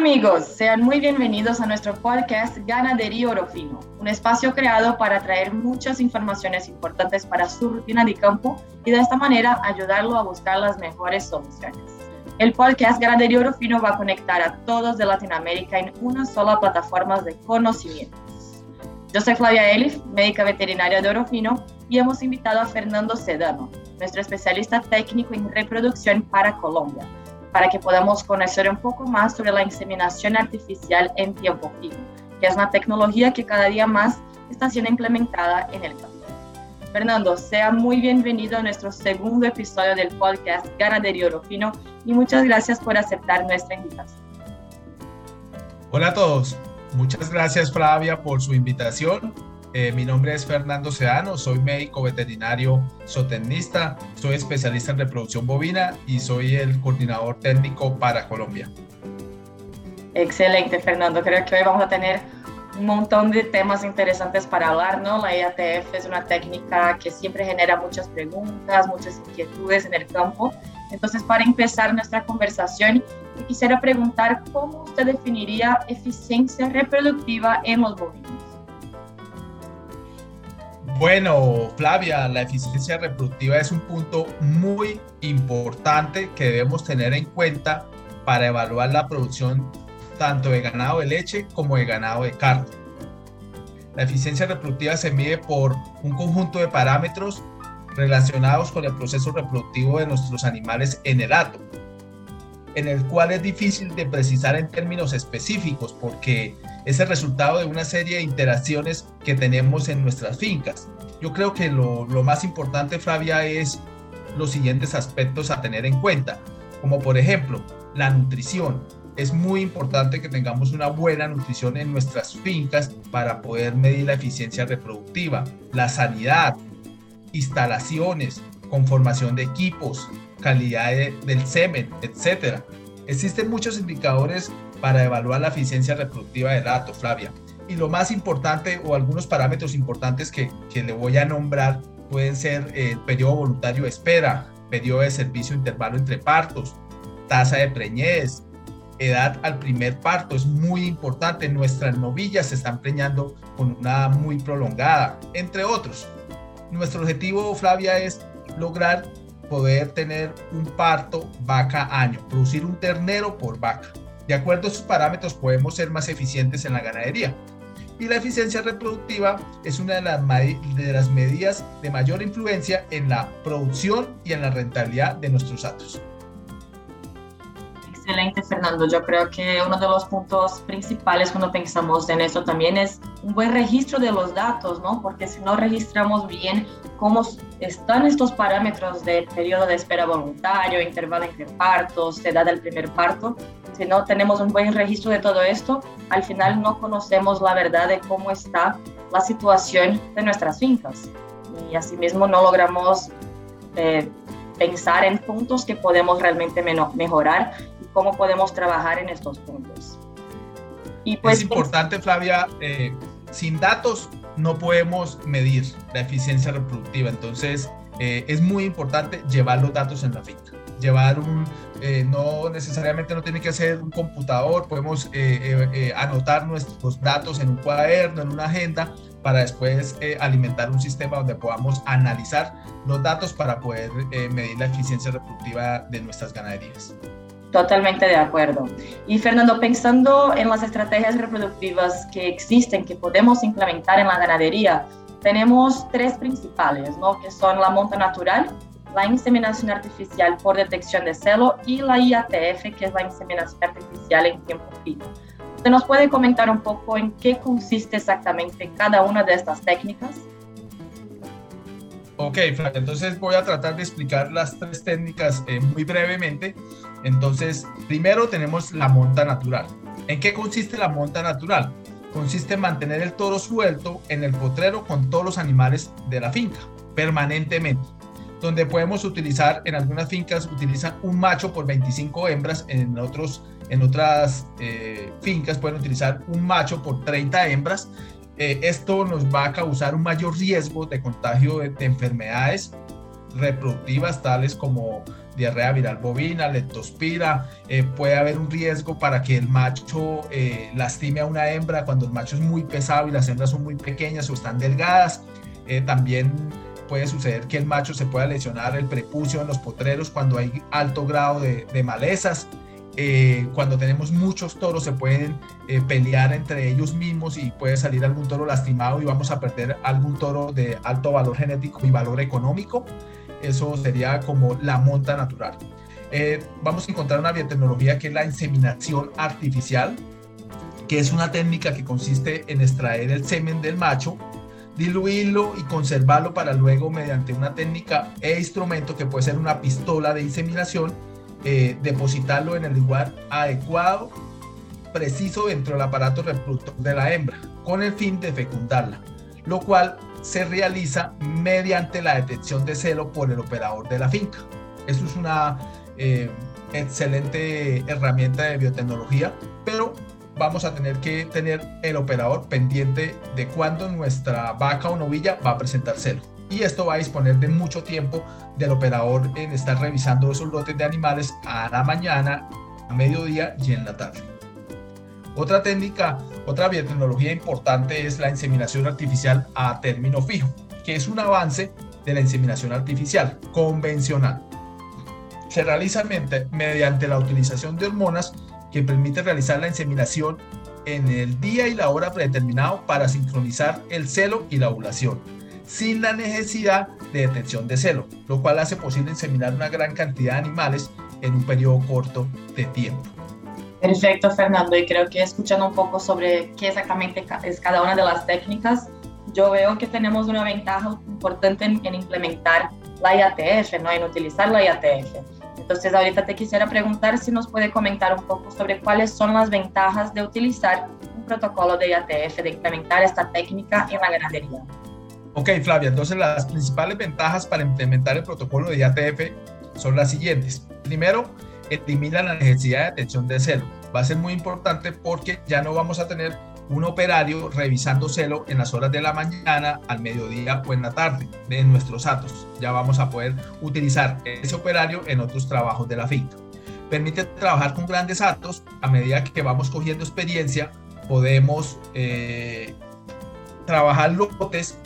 amigos, sean muy bienvenidos a nuestro podcast Ganadería Orofino, un espacio creado para traer muchas informaciones importantes para su rutina de campo y de esta manera ayudarlo a buscar las mejores soluciones. El podcast Ganadería Orofino va a conectar a todos de Latinoamérica en una sola plataforma de conocimientos. Yo soy Flavia Elif, médica veterinaria de Orofino, y hemos invitado a Fernando Sedano, nuestro especialista técnico en reproducción para Colombia para que podamos conocer un poco más sobre la inseminación artificial en tiempo fijo, que es una tecnología que cada día más está siendo implementada en el campo. Fernando, sea muy bienvenido a nuestro segundo episodio del podcast Ganadería Orofino y muchas gracias por aceptar nuestra invitación. Hola a todos, muchas gracias Flavia por su invitación eh, mi nombre es Fernando Sedano, soy médico veterinario zootecnista, soy especialista en reproducción bovina y soy el coordinador técnico para Colombia. Excelente, Fernando. Creo que hoy vamos a tener un montón de temas interesantes para hablar, ¿no? La IATF es una técnica que siempre genera muchas preguntas, muchas inquietudes en el campo. Entonces, para empezar nuestra conversación, quisiera preguntar cómo usted definiría eficiencia reproductiva en los bovinos. Bueno, Flavia, la eficiencia reproductiva es un punto muy importante que debemos tener en cuenta para evaluar la producción tanto de ganado de leche como de ganado de carne. La eficiencia reproductiva se mide por un conjunto de parámetros relacionados con el proceso reproductivo de nuestros animales en el hato, en el cual es difícil de precisar en términos específicos porque es el resultado de una serie de interacciones que tenemos en nuestras fincas. Yo creo que lo, más importante, Flavia, es los siguientes aspectos a tener en cuenta, como por ejemplo la nutrición. Es muy importante que tengamos una buena nutrición en nuestras fincas para poder medir la eficiencia reproductiva, la sanidad, instalaciones, conformación de equipos, calidad del semen, etc. Existen muchos indicadores para evaluar la eficiencia reproductiva del dato, Flavia. Y lo más importante o algunos parámetros importantes que, que le voy a nombrar pueden ser el periodo voluntario de espera, periodo de servicio intervalo entre partos, tasa de preñez, edad al primer parto. Es muy importante. Nuestras novillas se están preñando con una muy prolongada, entre otros. Nuestro objetivo, Flavia, es lograr poder tener un parto vaca año, producir un ternero por vaca. De acuerdo a estos parámetros podemos ser más eficientes en la ganadería. Y la eficiencia reproductiva es una de las, de las medidas de mayor influencia en la producción y en la rentabilidad de nuestros atos. Excelente, Fernando. Yo creo que uno de los puntos principales cuando pensamos en esto también es un buen registro de los datos, ¿no? Porque si no registramos bien cómo están estos parámetros de periodo de espera voluntario, intervalo entre partos, edad del primer parto, si no tenemos un buen registro de todo esto, al final no conocemos la verdad de cómo está la situación de nuestras fincas. Y asimismo no logramos eh, pensar en puntos que podemos realmente mejorar cómo podemos trabajar en estos puntos. Y pues, es importante, Flavia, eh, sin datos no podemos medir la eficiencia reproductiva, entonces eh, es muy importante llevar los datos en la finca. Llevar un, eh, no necesariamente no tiene que ser un computador, podemos anotar nuestros datos en un cuaderno, en una agenda, para después alimentar un sistema donde podamos analizar los datos para poder medir la eficiencia reproductiva de nuestras ganaderías. Totalmente de acuerdo. Y Fernando, pensando en las estrategias reproductivas que existen, que podemos implementar en la ganadería, tenemos tres principales, ¿no? que son la monta natural, la inseminación artificial por detección de celo y la IATF, que es la inseminación artificial en tiempo fijo. ¿Usted nos puede comentar un poco en qué consiste exactamente cada una de estas técnicas? Ok, entonces voy a tratar de explicar las tres técnicas eh, muy brevemente. Entonces, primero tenemos la monta natural. ¿En qué consiste la monta natural? Consiste en mantener el toro suelto en el potrero con todos los animales de la finca, permanentemente. Donde podemos utilizar, en algunas fincas utilizan un macho por 25 hembras, en, otros, en otras eh, fincas pueden utilizar un macho por 30 hembras eh, esto nos va a causar un mayor riesgo de contagio de, enfermedades reproductivas tales como diarrea viral bovina, leptospira, eh, puede haber un riesgo para que el macho eh, lastime a una hembra cuando el macho es muy pesado y las hembras son muy pequeñas o están delgadas. También puede suceder que el macho se pueda lesionar el prepucio en los potreros cuando hay alto grado de malezas. Eh, cuando tenemos muchos toros se pueden eh, pelear entre ellos mismos y puede salir algún toro lastimado y vamos a perder algún toro de alto valor genético y valor económico. Eso sería como la monta natural. Eh, vamos a encontrar una biotecnología que es la inseminación artificial, que es una técnica que consiste en extraer el semen del macho, diluirlo y conservarlo para luego mediante una técnica e instrumento que puede ser una pistola de inseminación eh, depositarlo en el lugar adecuado, preciso dentro del aparato reproductor de la hembra, con el fin de fecundarla, lo cual se realiza mediante la detección de celo por el operador de la finca. Eso es una eh, excelente herramienta de biotecnología, pero vamos a tener que tener el operador pendiente de cuándo nuestra vaca o novilla va a presentar celo y esto va a disponer de mucho tiempo del operador en estar revisando esos lotes de animales a la mañana, a mediodía y en la tarde. Otra técnica, otra biotecnología importante es la inseminación artificial a término fijo, que es un avance de la inseminación artificial convencional. Se realiza mediante la utilización de hormonas que permite realizar la inseminación en el día y la hora predeterminado para sincronizar el celo y la ovulación sin la necesidad de detención de celo, lo cual hace posible inseminar una gran cantidad de animales en un periodo corto de tiempo. Perfecto, Fernando. Y creo que escuchando un poco sobre qué exactamente es cada una de las técnicas, yo veo que tenemos una ventaja importante en, implementar la IATF, ¿no? en utilizar la IATF. Entonces, ahorita te quisiera preguntar si nos puede comentar un poco sobre cuáles son las ventajas de utilizar un protocolo de IATF, de implementar esta técnica en la ganadería. Ok, Flavia, entonces las principales ventajas para implementar el protocolo de IATF son las siguientes. Primero, elimina la necesidad de atención de celo. Va a ser muy importante porque ya no vamos a tener un operario revisando celo en las horas de la mañana, al mediodía o en la tarde de nuestros atos. Ya vamos a poder utilizar ese operario en otros trabajos de la finca. Permite trabajar con grandes atos. A medida que vamos cogiendo experiencia, podemos eh, trabajar lotes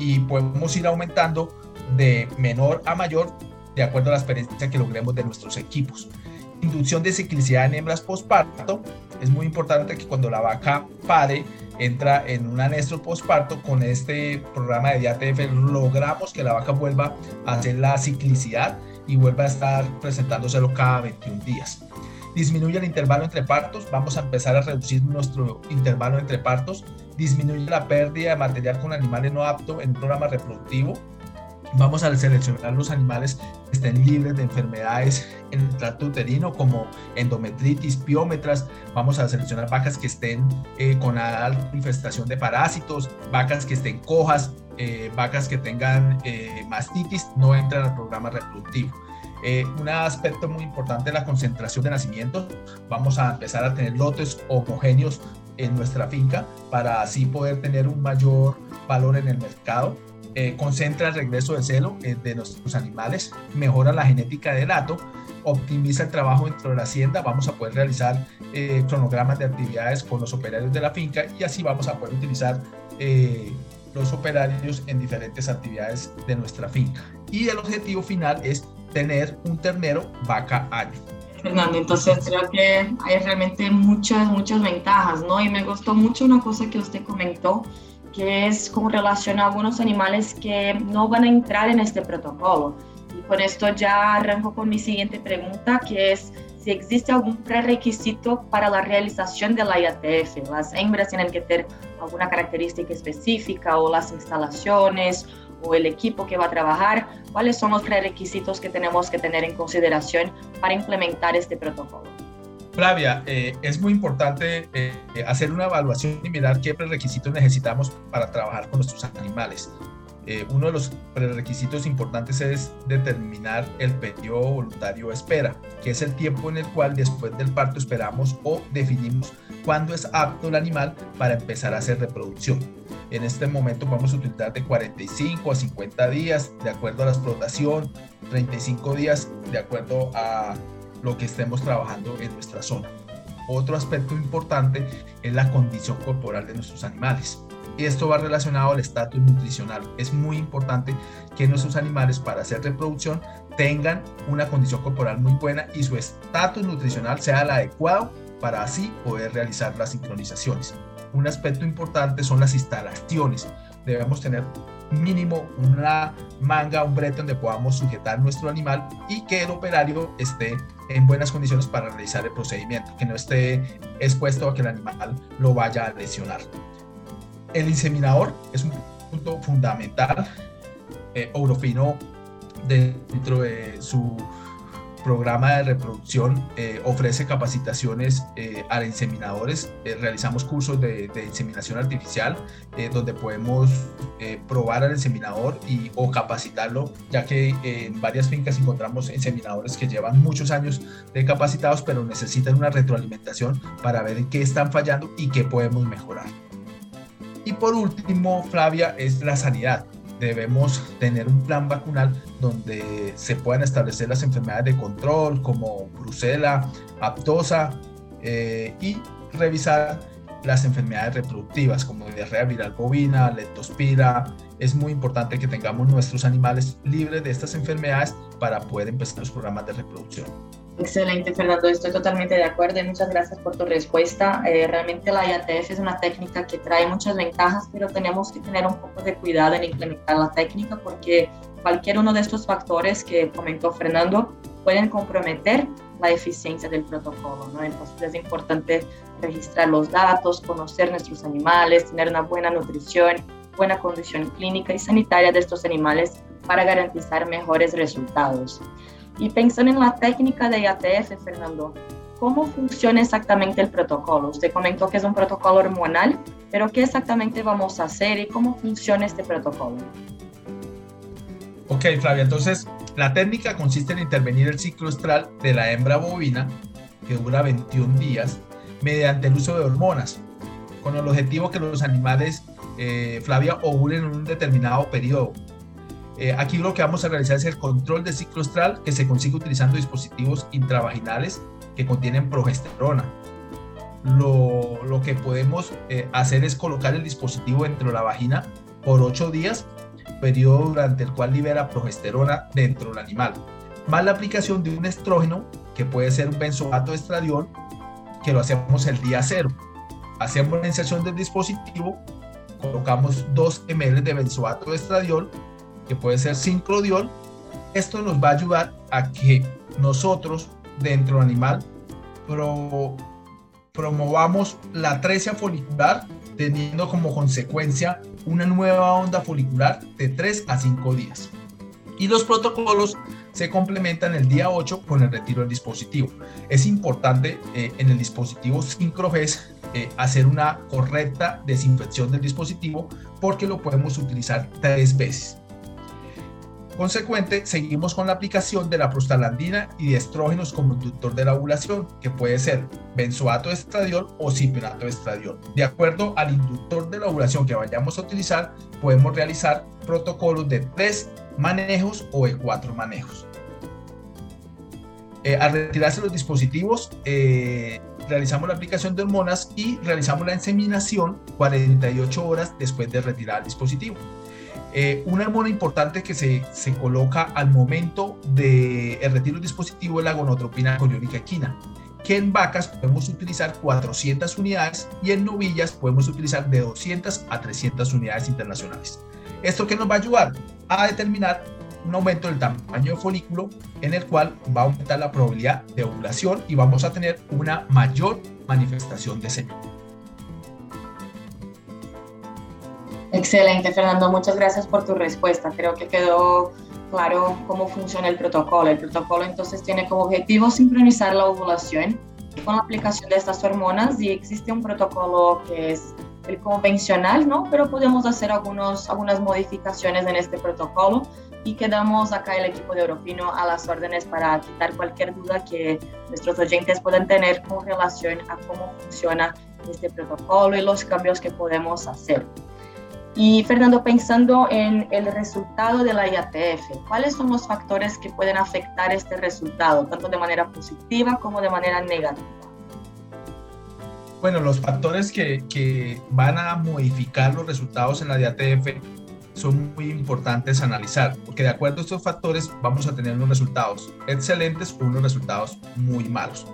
y podemos ir aumentando de menor a mayor de acuerdo a la experiencia que logremos de nuestros equipos. Inducción de ciclicidad en hembras postparto. Es muy importante que cuando la vaca pare, entra en un anestro postparto, con este programa de DATF logramos que la vaca vuelva a hacer la ciclicidad y vuelva a estar presentándoselo cada 21 días. Disminuye el intervalo entre partos, vamos a empezar a reducir nuestro intervalo entre partos disminuye la pérdida de material con animales no aptos en un programa reproductivo. Vamos a seleccionar los animales que estén libres de enfermedades en el tracto uterino como endometritis, piómetras. Vamos a seleccionar vacas que estén eh, con alta infestación de parásitos, vacas que estén cojas, eh, vacas que tengan eh, mastitis, no entran al programa reproductivo. Un aspecto muy importante es la concentración de nacimientos. Vamos a empezar a tener lotes homogéneos en nuestra finca para así poder tener un mayor valor en el mercado. Eh, concentra el regreso de celo eh, de nuestros animales, mejora la genética del hato, optimiza el trabajo dentro de la hacienda, vamos a poder realizar eh, cronogramas de actividades con los operarios de la finca y así vamos a poder utilizar los operarios en diferentes actividades de nuestra finca. Y el objetivo final es tener un ternero vaca año. Fernando. Entonces creo que hay realmente muchas, muchas ventajas, ¿no? Y me gustó mucho una cosa que usted comentó, que es con relación a algunos animales que no van a entrar en este protocolo. Y con esto ya arranco con mi siguiente pregunta, que es si existe algún prerequisito para la realización de la IATF. Las hembras tienen que tener alguna característica específica o las instalaciones o el equipo que va a trabajar, cuáles son los requisitos que tenemos que tener en consideración para implementar este protocolo. Flavia, eh, es muy importante eh, hacer una evaluación y mirar qué requisitos necesitamos para trabajar con nuestros animales. Eh, uno de los requisitos importantes es determinar el periodo voluntario de espera, que es el tiempo en el cual después del parto esperamos o definimos cuándo es apto el animal para empezar a hacer reproducción. En este momento podemos utilizar de 45 a 50 días de acuerdo a la explotación, 35 días de acuerdo a lo que estemos trabajando en nuestra zona. Otro aspecto importante es la condición corporal de nuestros animales. Y esto va relacionado al estatus nutricional. Es muy importante que nuestros animales para hacer reproducción tengan una condición corporal muy buena y su estatus nutricional sea el adecuado para así poder realizar las sincronizaciones. Un aspecto importante son las instalaciones. Debemos tener mínimo una manga, un brete donde podamos sujetar nuestro animal y que el operario esté en buenas condiciones para realizar el procedimiento, que no esté expuesto a que el animal lo vaya a lesionar. El inseminador es un punto fundamental. Eh, Orofino dentro de su programa de reproducción eh, ofrece capacitaciones eh, a inseminadores. Eh, realizamos cursos de, inseminación artificial donde podemos probar al inseminador y, o capacitarlo, ya que en varias fincas encontramos inseminadores que llevan muchos años de capacitados, pero necesitan una retroalimentación para ver qué están fallando y qué podemos mejorar. Y por último, Flavia, es la sanidad debemos tener un plan vacunal donde se puedan establecer las enfermedades de control como brucela, aptosa eh, y revisar las enfermedades reproductivas como diarrea viral bovina, leptospira. Es muy importante que tengamos nuestros animales libres de estas enfermedades para poder empezar los programas de reproducción. Excelente, Fernando. Estoy totalmente de acuerdo y muchas gracias por tu respuesta. Eh, realmente la IATF es una técnica que trae muchas ventajas, pero tenemos que tener un poco de cuidado en implementar la técnica porque cualquier uno de estos factores que comentó Fernando pueden comprometer la eficiencia del protocolo. ¿no? Entonces es importante registrar los datos, conocer nuestros animales, tener una buena nutrición, buena condición clínica y sanitaria de estos animales para garantizar mejores resultados. Y pensando en la técnica de IATF, Fernando, ¿cómo funciona exactamente el protocolo? Usted comentó que es un protocolo hormonal, pero ¿qué exactamente vamos a hacer y cómo funciona este protocolo? Ok, Flavia, entonces la técnica consiste en intervenir el ciclo estral de la hembra bovina, que dura 21 días, mediante el uso de hormonas, con el objetivo que los animales, eh, Flavia, ovulen en un determinado periodo, eh, aquí lo que vamos a realizar es el control de ciclo estral que se consigue utilizando dispositivos intravaginales que contienen progesterona. Lo, lo que podemos eh, hacer es colocar el dispositivo dentro de la vagina por 8 días, periodo durante el cual libera progesterona dentro del animal, más la aplicación de un estrógeno que puede ser un benzoato de estradiol que lo hacemos el día cero. Hacemos la inserción del dispositivo, colocamos 2 ml de benzoato de estradiol que puede ser sincrodiol, esto nos va a ayudar a que nosotros dentro del animal promovamos la atresia folicular teniendo como consecuencia una nueva onda folicular de 3 a 5 días. Y los protocolos se complementan el día 8 con el retiro del dispositivo. Es importante eh, en el dispositivo SyncroFES eh, hacer una correcta desinfección del dispositivo porque lo podemos utilizar tres veces. Consecuente, seguimos con la aplicación de la prostalandina y de estrógenos como inductor de la ovulación, que puede ser benzoato de estradiol o cipenato de estradiol. De acuerdo al inductor de la ovulación que vayamos a utilizar, podemos realizar protocolos de tres manejos o de cuatro manejos. Eh, al retirarse los dispositivos, eh, realizamos la aplicación de hormonas y realizamos la inseminación 48 horas después de retirar el dispositivo. Eh, una hormona importante que se, se coloca al momento del de retiro del dispositivo es la gonotropina coriónica equina, que en vacas podemos utilizar 400 unidades y en novillas podemos utilizar de 200 a 300 unidades internacionales. ¿Esto qué nos va a ayudar? A determinar un aumento del tamaño del folículo en el cual va a aumentar la probabilidad de ovulación y vamos a tener una mayor manifestación de semen. Excelente, Fernando. Muchas gracias por tu respuesta. Creo que quedó claro cómo funciona el protocolo. El protocolo entonces tiene como objetivo sincronizar la ovulación con la aplicación de estas hormonas y existe un protocolo que es el convencional, ¿no? Pero podemos hacer algunos, algunas modificaciones en este protocolo y quedamos acá el equipo de Eurofino a las órdenes para quitar cualquier duda que nuestros oyentes puedan tener con relación a cómo funciona este protocolo y los cambios que podemos hacer. Y Fernando, pensando en el resultado de la IATF, ¿cuáles son los factores que pueden afectar este resultado, tanto de manera positiva como de manera negativa? Bueno, los factores que, que van a modificar los resultados en la IATF son muy importantes analizar, porque de acuerdo a estos factores vamos a tener unos resultados excelentes o unos resultados muy malos.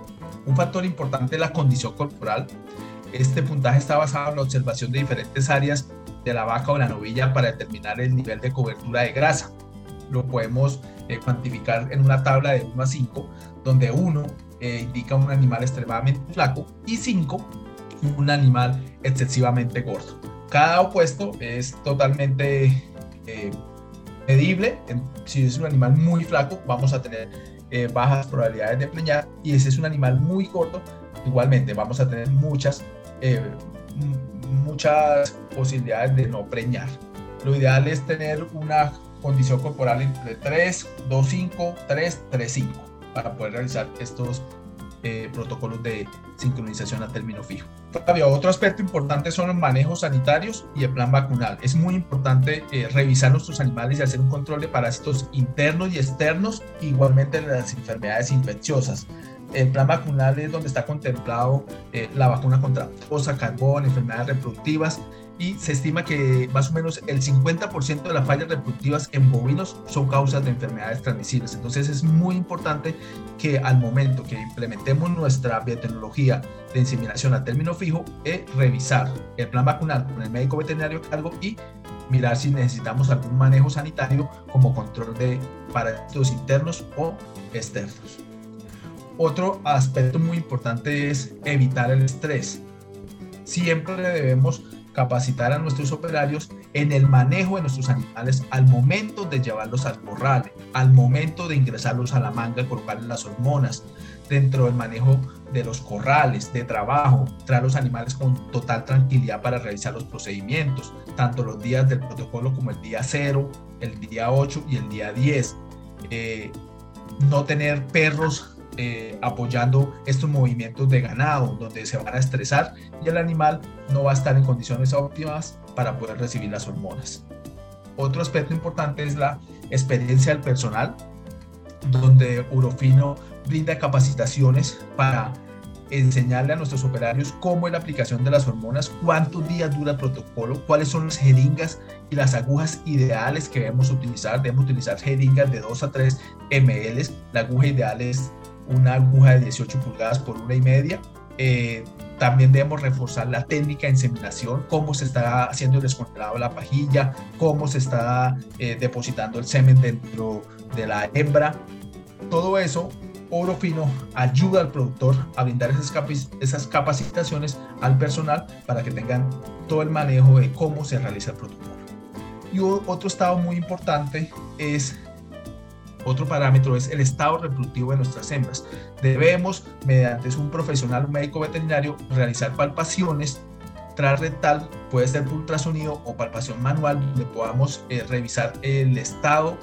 Un factor importante es la condición corporal. Este puntaje está basado en la observación de diferentes áreas de la vaca o la novilla para determinar el nivel de cobertura de grasa. Lo podemos eh, cuantificar en una tabla de 1 a 5, donde 1 eh, indica un animal extremadamente flaco y 5 un animal excesivamente gordo. Cada opuesto es totalmente eh, medible. Si es un animal muy flaco, vamos a tener eh, bajas probabilidades de preñar. Y si es un animal muy gordo, igualmente vamos a tener muchas, muchas posibilidades de no preñar. Lo ideal es tener una condición corporal entre 3, 2, 5, 3, 3, 5 para poder realizar estos eh, protocolos de sincronización a término fijo. Fabio, otro aspecto importante son los manejos sanitarios y el plan vacunal. Es muy importante eh, revisar nuestros animales y hacer un control de parásitos internos y externos, igualmente las enfermedades infecciosas. El plan vacunal es donde está contemplado eh, la vacuna contra posa, carbón, enfermedades reproductivas, y se estima que más o menos el 50% de las fallas reproductivas en bovinos son causas de enfermedades transmisibles. Entonces es muy importante que al momento que implementemos nuestra biotecnología de inseminación a término fijo, es revisar el plan vacunal con el médico veterinario a cargo y mirar si necesitamos algún manejo sanitario como control de parásitos internos o externos. Otro aspecto muy importante es evitar el estrés. Siempre debemos capacitar a nuestros operarios en el manejo de nuestros animales al momento de llevarlos al corral, al momento de ingresarlos a la manga y colocarles las hormonas, dentro del manejo de los corrales, de trabajo, traer los animales con total tranquilidad para realizar los procedimientos, tanto los días del protocolo como el día 0, el día 8 y el día 10. Eh, no tener perros eh, apoyando estos movimientos de ganado, donde se van a estresar y el animal no va a estar en condiciones óptimas para poder recibir las hormonas. Otro aspecto importante es la experiencia del personal, donde Urofino brinda capacitaciones para enseñarle a nuestros operarios cómo es la aplicación de las hormonas, cuántos días dura el protocolo, cuáles son las jeringas y las agujas ideales que debemos utilizar. Debemos utilizar jeringas de 2 a 3 ml. La aguja ideal es una aguja de 18 pulgadas por una y media. Eh, también debemos reforzar la técnica de inseminación, cómo se está haciendo el descongelado de la pajilla, cómo se está eh, depositando el semen dentro de la hembra. Todo eso, Oro Fino ayuda al productor a brindar esas, esas capacitaciones al personal para que tengan todo el manejo de cómo se realiza el protocolo. Y otro estado muy importante es otro parámetro es el estado reproductivo de nuestras hembras. Debemos, mediante un profesional, un médico veterinario, realizar palpaciones transrectal, puede ser por ultrasonido o palpación manual, donde podamos eh, revisar el estado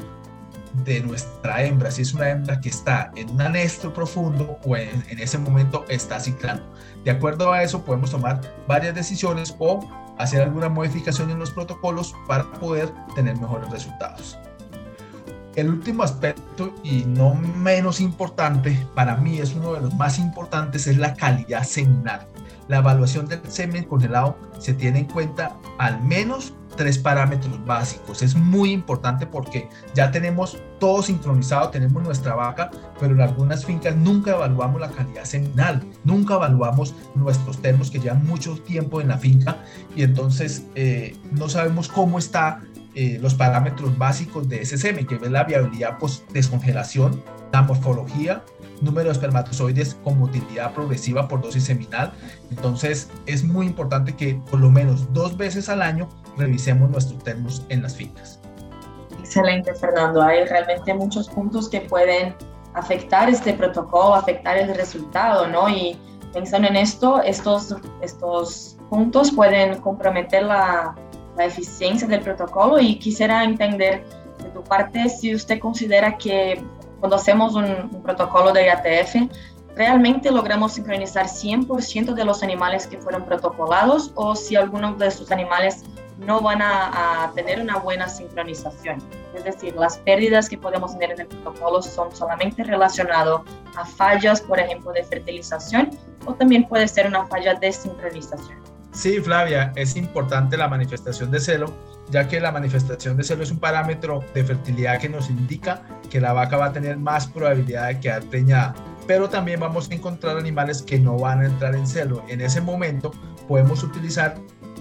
de nuestra hembra, si es una hembra que está en un anestro profundo o en, en, ese momento está ciclando. De acuerdo a eso podemos tomar varias decisiones o hacer alguna modificación en los protocolos para poder tener mejores resultados. El último aspecto y no menos importante, para mí es uno de los más importantes, es la calidad seminal. La evaluación del semen congelado se tiene en cuenta al menos tres parámetros básicos. Es muy importante porque ya tenemos todo sincronizado, tenemos nuestra vaca, pero en algunas fincas nunca evaluamos la calidad seminal, nunca evaluamos nuestros termos que llevan mucho tiempo en la finca y entonces eh, no sabemos cómo está eh, los parámetros básicos de SSM, que es la viabilidad post-descongelación, la morfología, número de espermatozoides con motilidad progresiva por dosis seminal. Entonces es muy importante que por lo menos dos veces al año revisemos nuestros termos en las fincas. Excelente, Fernando. Hay realmente muchos puntos que pueden afectar este protocolo, afectar el resultado, ¿no? Y pensando en esto, estos, estos puntos pueden comprometer la, la eficiencia del protocolo y quisiera entender de tu parte si usted considera que cuando hacemos un, protocolo de IATF, realmente logramos sincronizar 100% de los animales que fueron protocolados o si algunos de estos animales no van a, tener una buena sincronización. Es decir, las pérdidas que podemos tener en el protocolo son solamente relacionadas a fallas, por ejemplo, de fertilización o también puede ser una falla de sincronización. Sí, Flavia, es importante la manifestación de celo, ya que la manifestación de celo es un parámetro de fertilidad que nos indica que la vaca va a tener más probabilidad de quedar preñada. Pero también vamos a encontrar animales que no van a entrar en celo. En ese momento podemos utilizar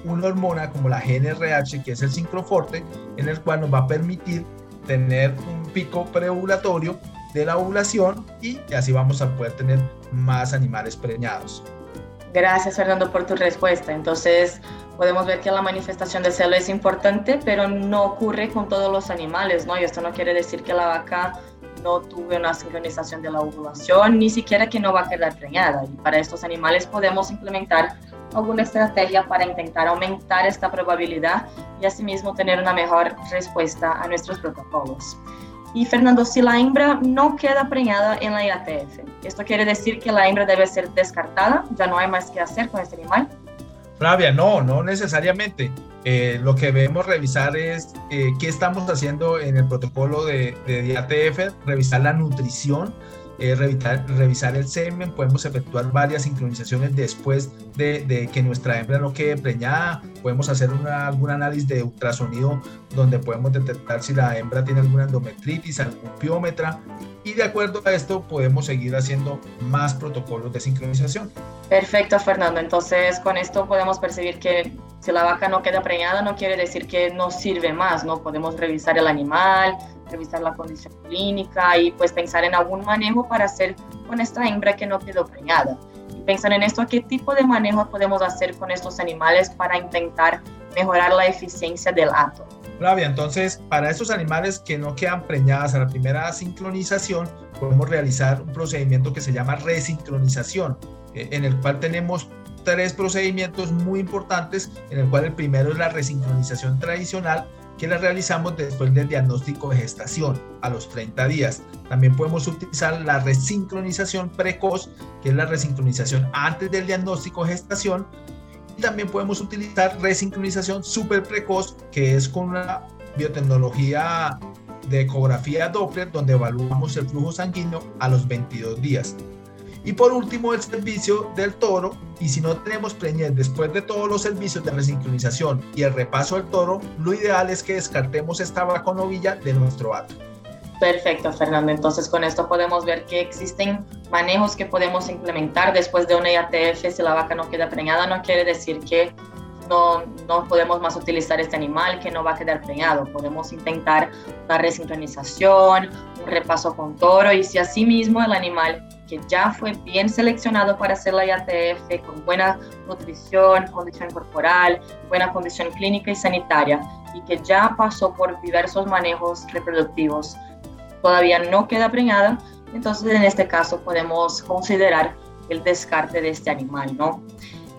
una hormona como la GNRH, que es el sincroforte, en el cual nos va a permitir tener un pico preovulatorio de la ovulación y así vamos a poder tener más animales preñados. Gracias Fernando por tu respuesta. Entonces podemos ver que la manifestación de celo es importante, pero no ocurre con todos los animales, ¿no? Y esto no quiere decir que la vaca no tuve una sincronización de la ovulación, ni siquiera que no va a quedar preñada. Y para estos animales podemos implementar alguna estrategia para intentar aumentar esta probabilidad y asimismo tener una mejor respuesta a nuestros protocolos. Y Fernando, si la hembra no queda preñada en la IATF, ¿esto quiere decir que la hembra debe ser descartada? ¿Ya no hay más que hacer con este animal? Flavia, no, no necesariamente. Eh, lo que debemos revisar es eh, qué estamos haciendo en el protocolo de, de IATF, revisar la nutrición, eh, revisar, el semen, podemos efectuar varias sincronizaciones después de, que nuestra hembra no quede preñada, podemos hacer una, algún análisis de ultrasonido donde podemos detectar si la hembra tiene alguna endometritis, algún piómetra y de acuerdo a esto podemos seguir haciendo más protocolos de sincronización. Perfecto, Fernando. Entonces, con esto podemos percibir que si la vaca no queda preñada, no quiere decir que no sirve más, ¿no? Podemos revisar el animal, revisar la condición clínica y pues pensar en algún manejo para hacer con esta hembra que no quedó preñada. Y pensar en esto, ¿qué tipo de manejo podemos hacer con estos animales para intentar mejorar la eficiencia del acto? Flavia, entonces para estos animales que no quedan preñadas a la primera sincronización, podemos realizar un procedimiento que se llama resincronización, eh, en el cual tenemos tres procedimientos muy importantes, en el cual el primero es la resincronización tradicional, que la realizamos después del diagnóstico de gestación a los 30 días. También podemos utilizar la resincronización precoz, que es la resincronización antes del diagnóstico de gestación. Y también podemos utilizar resincronización súper precoz, que es con una biotecnología de ecografía Doppler, donde evaluamos el flujo sanguíneo a los 22 días. Y por último, el servicio del toro. Y si no tenemos preñez después de todos los servicios de resincronización y el repaso del toro, lo ideal es que descartemos esta vaca novilla de nuestro hato. Perfecto, Fernando. Entonces, con esto podemos ver que existen manejos que podemos implementar después de una IATF. Si la vaca no queda preñada, no quiere decir que no, no podemos más utilizar este animal, que no va a quedar preñado. Podemos intentar una resincronización, un repaso con toro y si asimismo el animal que ya fue bien seleccionado para hacer la IATF con buena nutrición, condición corporal, buena condición clínica y sanitaria y que ya pasó por diversos manejos reproductivos, todavía no queda preñada, entonces en este caso podemos considerar el descarte de este animal, ¿no?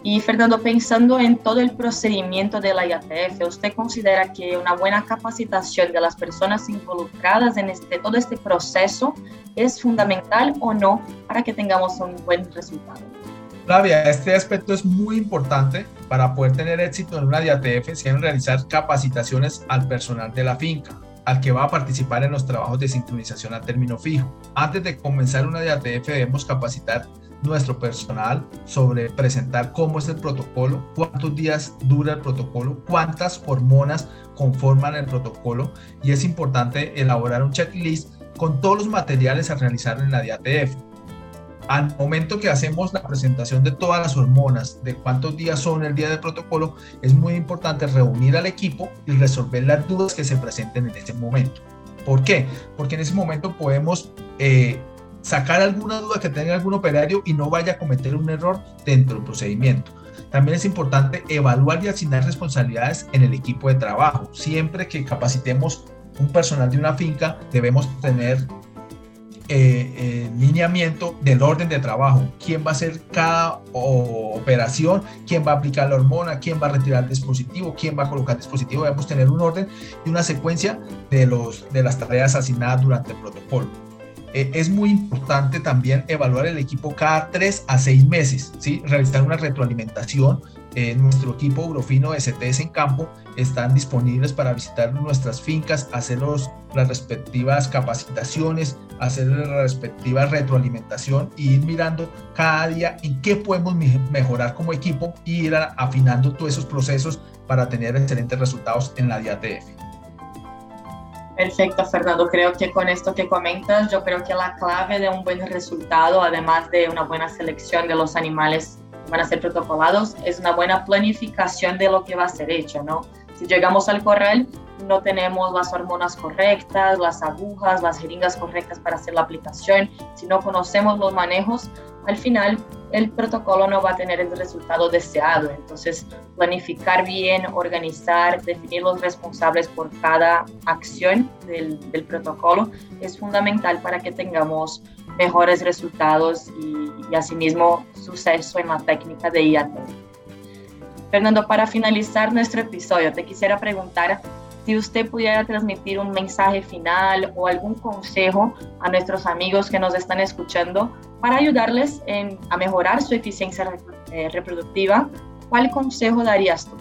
Y Fernando, pensando en todo el procedimiento de la IATF, ¿usted considera que una buena capacitación de las personas involucradas en este, todo este proceso es fundamental o no para que tengamos un buen resultado? Flavia, este aspecto es muy importante para poder tener éxito en una IATF, se deben realizar capacitaciones al personal de la finca al que va a participar en los trabajos de sincronización a término fijo. Antes de comenzar una IATF debemos capacitar nuestro personal sobre presentar cómo es el protocolo, cuántos días dura el protocolo, cuántas hormonas conforman el protocolo y es importante elaborar un checklist con todos los materiales a realizar en la DATF. Al momento que hacemos la presentación de todas las hormonas, de cuántos días son el día del protocolo, es muy importante reunir al equipo y resolver las dudas que se presenten en ese momento. ¿Por qué? Porque en ese momento podemos eh, sacar alguna duda que tenga algún operario y no vaya a cometer un error dentro del procedimiento. También es importante evaluar y asignar responsabilidades en el equipo de trabajo. Siempre que capacitemos un personal de una finca, debemos tener eh, eh, lineamiento del orden de trabajo, quién va a hacer cada operación, quién va a aplicar la hormona, quién va a retirar el dispositivo, quién va a colocar el dispositivo, debemos tener un orden y una secuencia de, los, de las tareas asignadas durante el protocolo. Eh, es muy importante también evaluar el equipo cada tres a seis meses, ¿sí? realizar una retroalimentación. Eh, nuestro equipo Eurofino STS en campo están disponibles para visitar nuestras fincas, hacer las respectivas capacitaciones, hacer la respectiva retroalimentación y ir mirando cada día en qué podemos mejorar como equipo y ir afinando todos esos procesos para tener excelentes resultados en la DIATF. Perfecto, Fernando. Creo que con esto que comentas, yo creo que la clave de un buen resultado, además de una buena selección de los animales que van a ser protocolados, es una buena planificación de lo que va a ser hecho, ¿no? Si llegamos al corral, no tenemos las hormonas correctas, las agujas, las jeringas correctas para hacer la aplicación, si no conocemos los manejos, al final el protocolo no va a tener el resultado deseado. Entonces, planificar bien, organizar, definir los responsables por cada acción del, protocolo es fundamental para que tengamos mejores resultados y, y asimismo suceso en la técnica de IAT. Fernando, para finalizar nuestro episodio, te quisiera preguntar si usted pudiera transmitir un mensaje final o algún consejo a nuestros amigos que nos están escuchando para ayudarles a mejorar su eficiencia eh, reproductiva, ¿cuál consejo darías tú?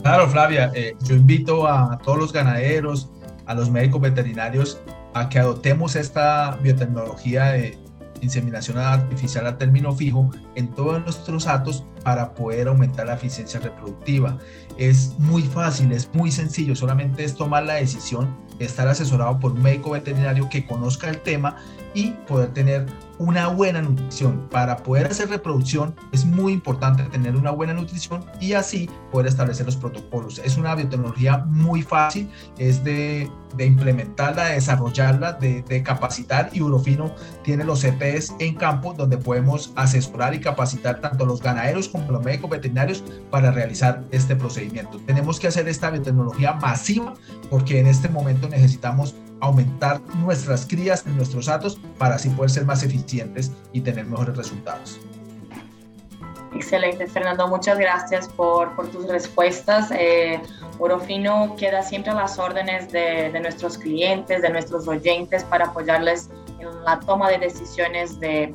Claro, Flavia, eh, yo invito a todos los ganaderos, a los médicos veterinarios, a que adoptemos esta biotecnología de inseminación artificial a término fijo en todos nuestros atos para poder aumentar la eficiencia reproductiva. Es muy fácil, es muy sencillo, solamente es tomar la decisión, estar asesorado por un médico veterinario que conozca el tema y poder tener una buena nutrición. Para poder hacer reproducción es muy importante tener una buena nutrición y así poder establecer los protocolos. Es una biotecnología muy fácil, es de, implementarla, de desarrollarla, de, capacitar y Urofino tiene los CPs en campo donde podemos asesorar y capacitar tanto los ganaderos como los médicos veterinarios para realizar este procedimiento. Tenemos que hacer esta biotecnología masiva porque en este momento necesitamos aumentar nuestras crías en nuestros atos para así poder ser más eficientes y tener mejores resultados. Excelente, Fernando. Muchas gracias por, por tus respuestas. Eh, Orofino queda siempre a las órdenes de, de, nuestros clientes, de nuestros oyentes, para apoyarles en la toma de decisiones de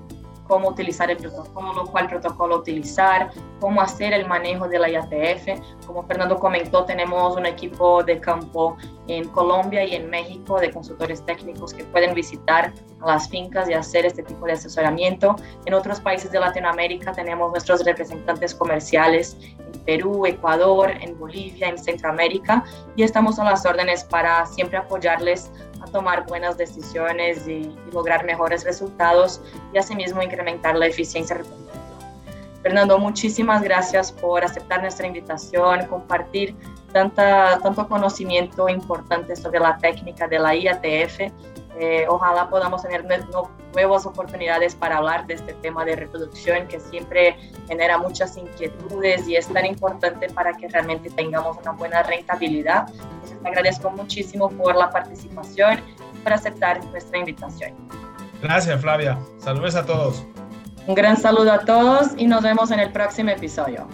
cómo utilizar el protocolo, cuál protocolo utilizar, cómo hacer el manejo de la IATF. Como Fernando comentó, tenemos un equipo de campo en Colombia y en México de consultores técnicos que pueden visitar las fincas y hacer este tipo de asesoramiento. En otros países de Latinoamérica tenemos nuestros representantes comerciales Perú, Ecuador, en Bolivia, en Centroamérica y estamos a las órdenes para siempre apoyarles a tomar buenas decisiones y, lograr mejores resultados y asimismo incrementar la eficiencia. Fernando, muchísimas gracias por aceptar nuestra invitación, compartir tanta, tanto conocimiento importante sobre la técnica de la IATF. Eh, ojalá podamos tener nuevas oportunidades para hablar de este tema de reproducción que siempre genera muchas inquietudes y es tan importante para que realmente tengamos una buena rentabilidad te agradezco muchísimo por la participación y por aceptar nuestra invitación. Gracias, Flavia. Saludos a todos. Un gran saludo a todos y nos vemos en el próximo episodio.